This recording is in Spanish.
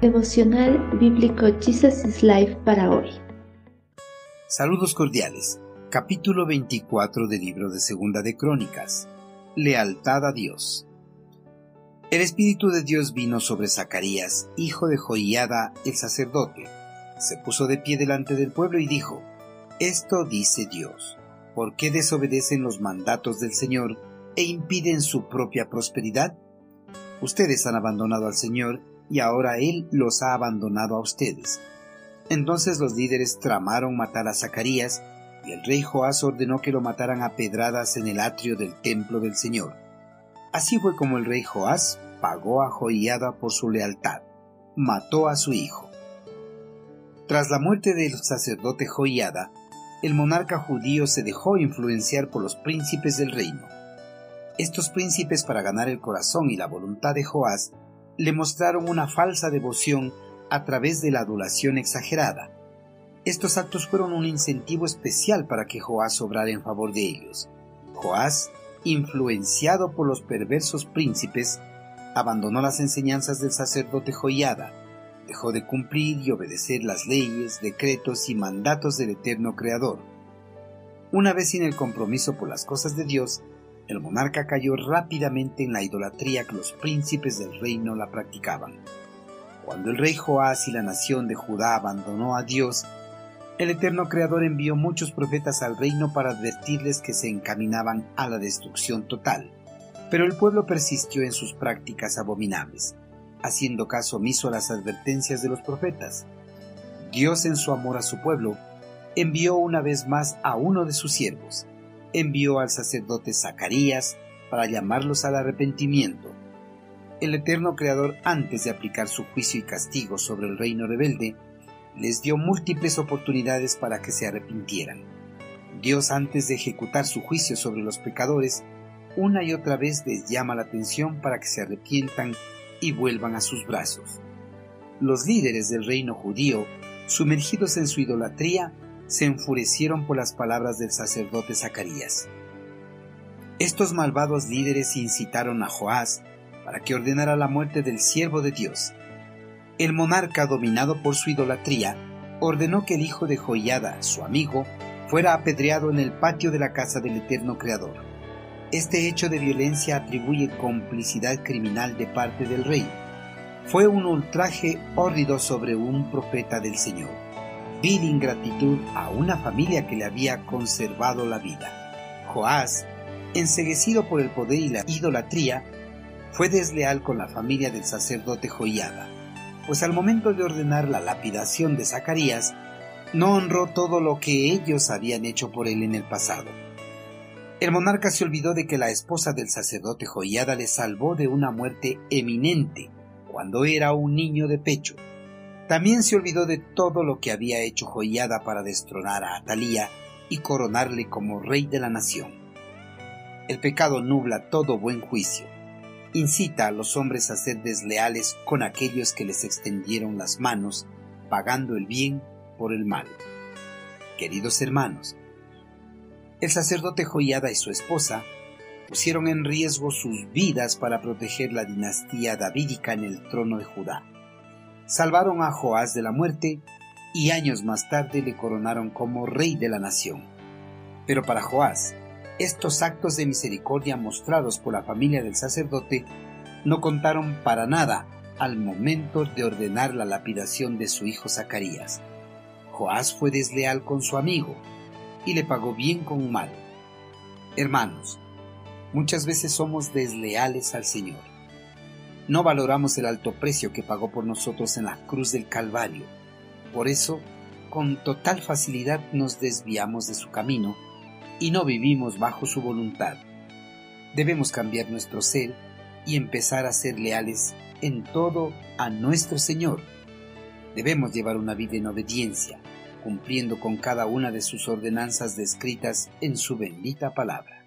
Devocional Bíblico Jesus is Life para hoy. Saludos cordiales. Capítulo 24 del libro de Segunda de Crónicas. Lealtad a Dios. El Espíritu de Dios vino sobre Zacarías, hijo de Joiada, el sacerdote. Se puso de pie delante del pueblo y dijo, Esto dice Dios, ¿por qué desobedecen los mandatos del Señor e impiden su propia prosperidad? Ustedes han abandonado al Señor y ahora Él los ha abandonado a ustedes. Entonces los líderes tramaron matar a Zacarías, y el rey Joás ordenó que lo mataran a pedradas en el atrio del templo del Señor. Así fue como el rey Joás pagó a Joiada por su lealtad. Mató a su hijo. Tras la muerte del sacerdote Joiada, el monarca judío se dejó influenciar por los príncipes del reino. Estos príncipes, para ganar el corazón y la voluntad de Joás, le mostraron una falsa devoción a través de la adulación exagerada. Estos actos fueron un incentivo especial para que Joás obrara en favor de ellos. Joás, influenciado por los perversos príncipes, abandonó las enseñanzas del sacerdote Joiada, dejó de cumplir y obedecer las leyes, decretos y mandatos del eterno Creador. Una vez sin el compromiso por las cosas de Dios, el monarca cayó rápidamente en la idolatría que los príncipes del reino la practicaban. Cuando el rey Joás y la nación de Judá abandonó a Dios, el eterno Creador envió muchos profetas al reino para advertirles que se encaminaban a la destrucción total. Pero el pueblo persistió en sus prácticas abominables, haciendo caso omiso a las advertencias de los profetas. Dios en su amor a su pueblo envió una vez más a uno de sus siervos, envió al sacerdote Zacarías para llamarlos al arrepentimiento. El eterno Creador, antes de aplicar su juicio y castigo sobre el reino rebelde, les dio múltiples oportunidades para que se arrepintieran. Dios, antes de ejecutar su juicio sobre los pecadores, una y otra vez les llama la atención para que se arrepientan y vuelvan a sus brazos. Los líderes del reino judío, sumergidos en su idolatría, se enfurecieron por las palabras del sacerdote Zacarías. Estos malvados líderes incitaron a Joás para que ordenara la muerte del siervo de Dios. El monarca, dominado por su idolatría, ordenó que el hijo de Joiada, su amigo, fuera apedreado en el patio de la casa del eterno Creador. Este hecho de violencia atribuye complicidad criminal de parte del rey. Fue un ultraje hórrido sobre un profeta del Señor vil ingratitud a una familia que le había conservado la vida. Joás, enseguecido por el poder y la idolatría, fue desleal con la familia del sacerdote Joiada, pues al momento de ordenar la lapidación de Zacarías, no honró todo lo que ellos habían hecho por él en el pasado. El monarca se olvidó de que la esposa del sacerdote Joiada le salvó de una muerte eminente cuando era un niño de pecho también se olvidó de todo lo que había hecho Joiada para destronar a Atalía y coronarle como rey de la nación. El pecado nubla todo buen juicio, incita a los hombres a ser desleales con aquellos que les extendieron las manos, pagando el bien por el mal. Queridos hermanos, el sacerdote Joiada y su esposa pusieron en riesgo sus vidas para proteger la dinastía davídica en el trono de Judá salvaron a Joás de la muerte y años más tarde le coronaron como rey de la nación. Pero para Joás, estos actos de misericordia mostrados por la familia del sacerdote no contaron para nada al momento de ordenar la lapidación de su hijo Zacarías. Joás fue desleal con su amigo y le pagó bien con mal. Hermanos, muchas veces somos desleales al Señor no valoramos el alto precio que pagó por nosotros en la cruz del Calvario. Por eso, con total facilidad nos desviamos de su camino y no vivimos bajo su voluntad. Debemos cambiar nuestro ser y empezar a ser leales en todo a nuestro Señor. Debemos llevar una vida en obediencia, cumpliendo con cada una de sus ordenanzas descritas en su bendita palabra.